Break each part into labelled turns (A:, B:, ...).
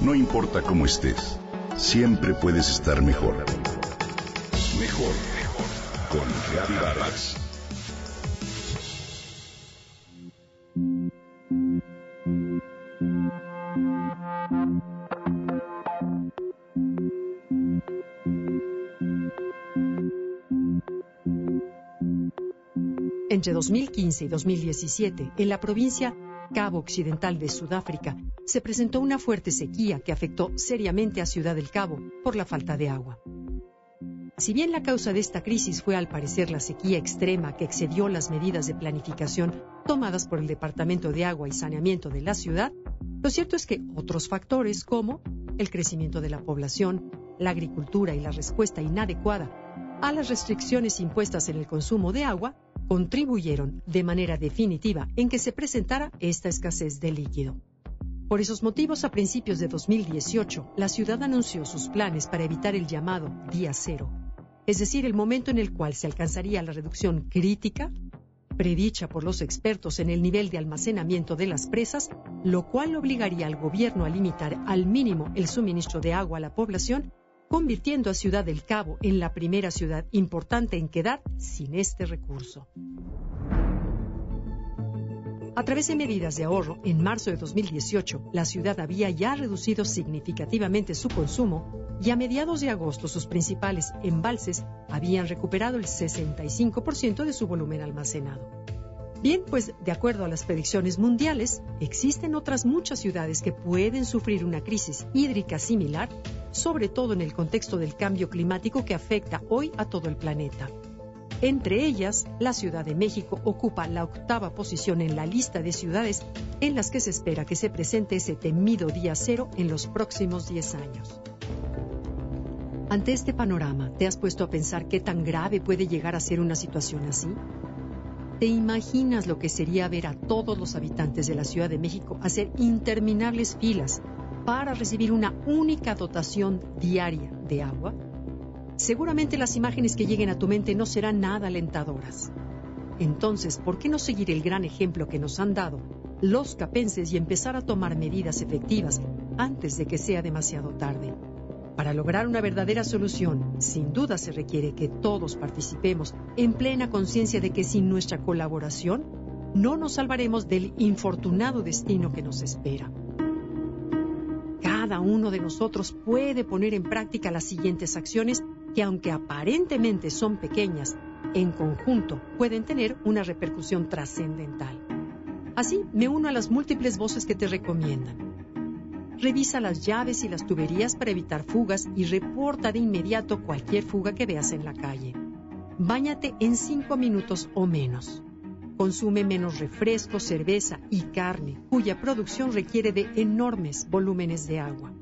A: No importa cómo estés, siempre puedes estar mejor. Mejor, mejor. Con Reavivadas.
B: Entre 2015 y 2017, en la provincia Cabo Occidental de Sudáfrica, se presentó una fuerte sequía que afectó seriamente a Ciudad del Cabo por la falta de agua. Si bien la causa de esta crisis fue al parecer la sequía extrema que excedió las medidas de planificación tomadas por el Departamento de Agua y Saneamiento de la ciudad, lo cierto es que otros factores como el crecimiento de la población, la agricultura y la respuesta inadecuada a las restricciones impuestas en el consumo de agua contribuyeron de manera definitiva en que se presentara esta escasez de líquido. Por esos motivos, a principios de 2018, la ciudad anunció sus planes para evitar el llamado día cero, es decir, el momento en el cual se alcanzaría la reducción crítica, predicha por los expertos en el nivel de almacenamiento de las presas, lo cual obligaría al gobierno a limitar al mínimo el suministro de agua a la población convirtiendo a Ciudad del Cabo en la primera ciudad importante en quedar sin este recurso. A través de medidas de ahorro, en marzo de 2018, la ciudad había ya reducido significativamente su consumo y a mediados de agosto sus principales embalses habían recuperado el 65% de su volumen almacenado. Bien, pues de acuerdo a las predicciones mundiales, existen otras muchas ciudades que pueden sufrir una crisis hídrica similar sobre todo en el contexto del cambio climático que afecta hoy a todo el planeta. Entre ellas, la Ciudad de México ocupa la octava posición en la lista de ciudades en las que se espera que se presente ese temido día cero en los próximos 10 años. Ante este panorama, ¿te has puesto a pensar qué tan grave puede llegar a ser una situación así? ¿Te imaginas lo que sería ver a todos los habitantes de la Ciudad de México hacer interminables filas para recibir una única dotación diaria de agua, seguramente las imágenes que lleguen a tu mente no serán nada alentadoras. Entonces, ¿por qué no seguir el gran ejemplo que nos han dado los capenses y empezar a tomar medidas efectivas antes de que sea demasiado tarde? Para lograr una verdadera solución, sin duda se requiere que todos participemos en plena conciencia de que sin nuestra colaboración no nos salvaremos del infortunado destino que nos espera cada uno de nosotros puede poner en práctica las siguientes acciones que aunque aparentemente son pequeñas, en conjunto pueden tener una repercusión trascendental. Así, me uno a las múltiples voces que te recomiendan. Revisa las llaves y las tuberías para evitar fugas y reporta de inmediato cualquier fuga que veas en la calle. Báñate en cinco minutos o menos. Consume menos refresco, cerveza y carne, cuya producción requiere de enormes volúmenes de agua.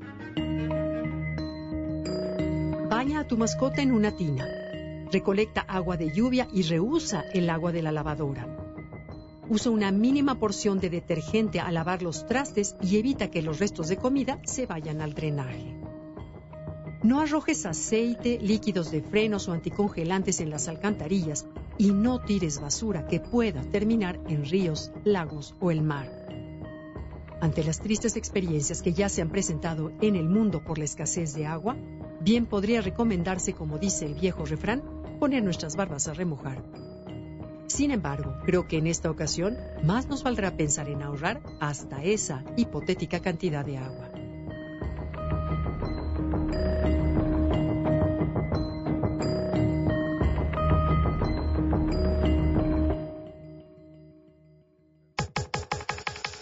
B: Baña a tu mascota en una tina. Recolecta agua de lluvia y reusa el agua de la lavadora. Usa una mínima porción de detergente al lavar los trastes y evita que los restos de comida se vayan al drenaje. No arrojes aceite, líquidos de frenos o anticongelantes en las alcantarillas y no tires basura que pueda terminar en ríos, lagos o el mar. Ante las tristes experiencias que ya se han presentado en el mundo por la escasez de agua, bien podría recomendarse, como dice el viejo refrán, poner nuestras barbas a remojar. Sin embargo, creo que en esta ocasión más nos valdrá pensar en ahorrar hasta esa hipotética cantidad de agua.